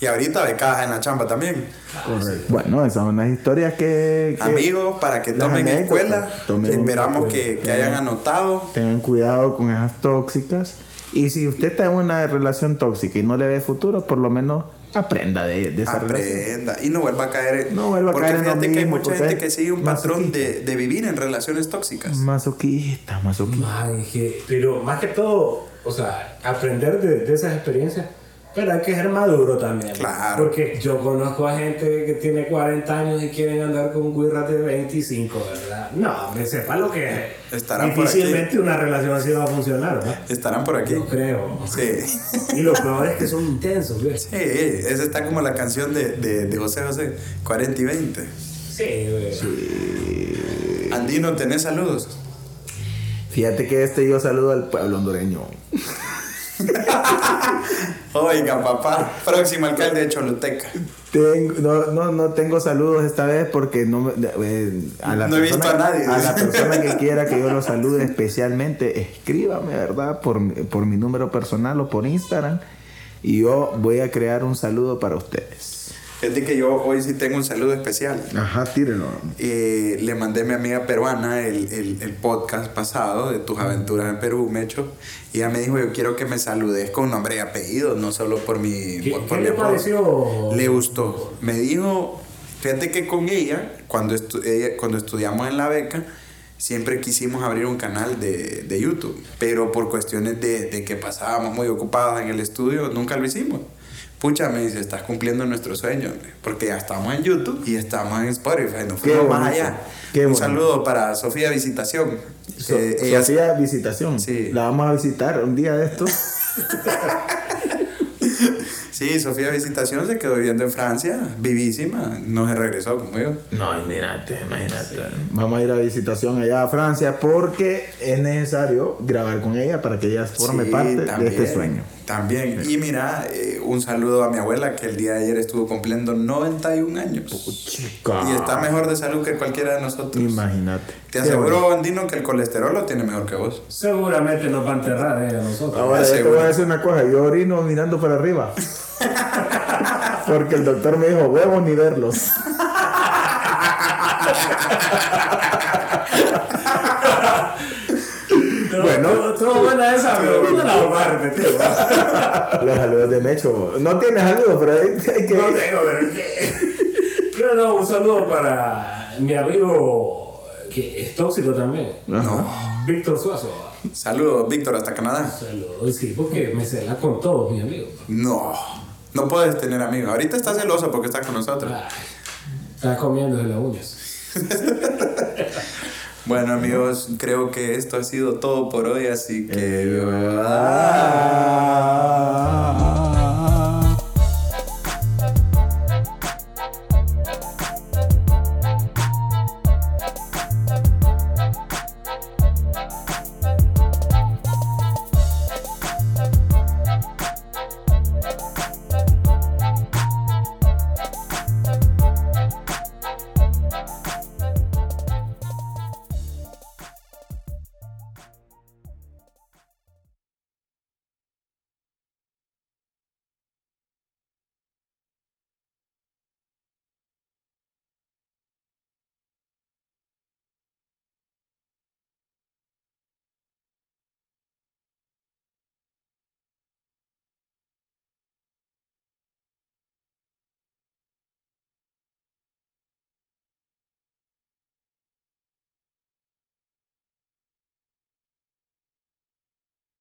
Y ahorita becadas en la chamba también. Correcto. Bueno, esas son las historias que. que Amigos, para que tomen escuela, tomen esperamos que, que hayan anotado. Tengan cuidado con esas tóxicas. Y si usted está en una relación tóxica y no le ve futuro, por lo menos aprenda de, de esa relación. Aprenda y no vuelva a caer en. No vuelva a porque caer en lo fíjate que hay mismo, mucha gente que sigue un patrón de, de vivir en relaciones tóxicas. Masoquista, masoquista. Que- pero más que todo, o sea, aprender de, de esas experiencias, pero hay que ser maduro también. Claro. Porque yo conozco a gente que tiene 40 años y quieren andar con guirras de 25, ¿verdad? No, me sepa lo que es. Estarán por aquí. Difícilmente una relación así va a funcionar, ¿verdad? Estarán por aquí. Yo creo. Sí. Y lo peor es que son intensos, ¿ves? Sí, esa está como la canción de, de, de José José, 40 y 20. Sí, güey. Andino, ¿tenés saludos? Fíjate que este yo saludo al pueblo hondureño. Oiga, papá, próximo alcalde de Choluteca. Tengo- no, no, no tengo saludos esta vez porque no eh, a la No he visto persona, a nadie. la persona que quiera que yo lo salude especialmente, escríbame, ¿verdad? Por, por mi número personal o por Instagram. Y yo voy a crear un saludo para ustedes. Es de que yo hoy sí tengo un saludo especial. Ajá, tírenlo. Eh, le mandé a mi amiga peruana el, el- el podcast pasado de tus aventuras en Perú, Mecho. Y ella me dijo, yo quiero que me saludes con nombre y apellido, no solo por mi... ¿Qué, por, qué mi le apodo". pareció? Le gustó. Me dijo, fíjate que con ella, cuando, estu- ella- cuando estudiamos en la beca, siempre quisimos abrir un canal de, de YouTube, pero por cuestiones de, de que pasábamos muy ocupados en el estudio, nunca lo hicimos. Pucha, me dice, estás cumpliendo nuestro sueño, hombre, porque ya estamos en YouTube y estamos en Spotify, nos Qué fuimos más allá. qué un bonito. saludo para Sofía Visitación. So- ella- Sofía Visitación. Sí. La vamos a visitar un día de esto. sí, Sofía Visitación se quedó viviendo en Francia, vivísima, no se regresó como yo. No, imagínate, imagínate. Vamos a ir a visitación allá a Francia porque es necesario grabar con ella para que ella forme Sí, parte de este sueño. También. Y mira, eh, un saludo a mi abuela que el día de ayer estuvo cumpliendo 91 años. Chica. Y está mejor de salud que cualquiera de nosotros. Imagínate. Te aseguro, Andino, que el colesterol lo tiene mejor que vos. Seguramente nos va a enterrar eh, a nosotros. Ahora yo te voy a decir una cosa, yo orino mirando para arriba. Porque el doctor me dijo, huevos ni verlos. bueno, todo buena esa, Los saludos de Mecho. No tiene saludos, pero hay, que... No tengo, pero que- Pero no, un saludo para mi amigo que es tóxico también. No. Víctor Suazo. Saludos, Víctor, hasta Canadá. Saludos, sí, porque me cela con todos mis amigos. No. No puedes tener amigos. Ahorita estás celoso porque estás con nosotros. Ay, Estás comiendo de las uñas. Bueno amigos, creo que esto ha sido todo por hoy, así que... Ah.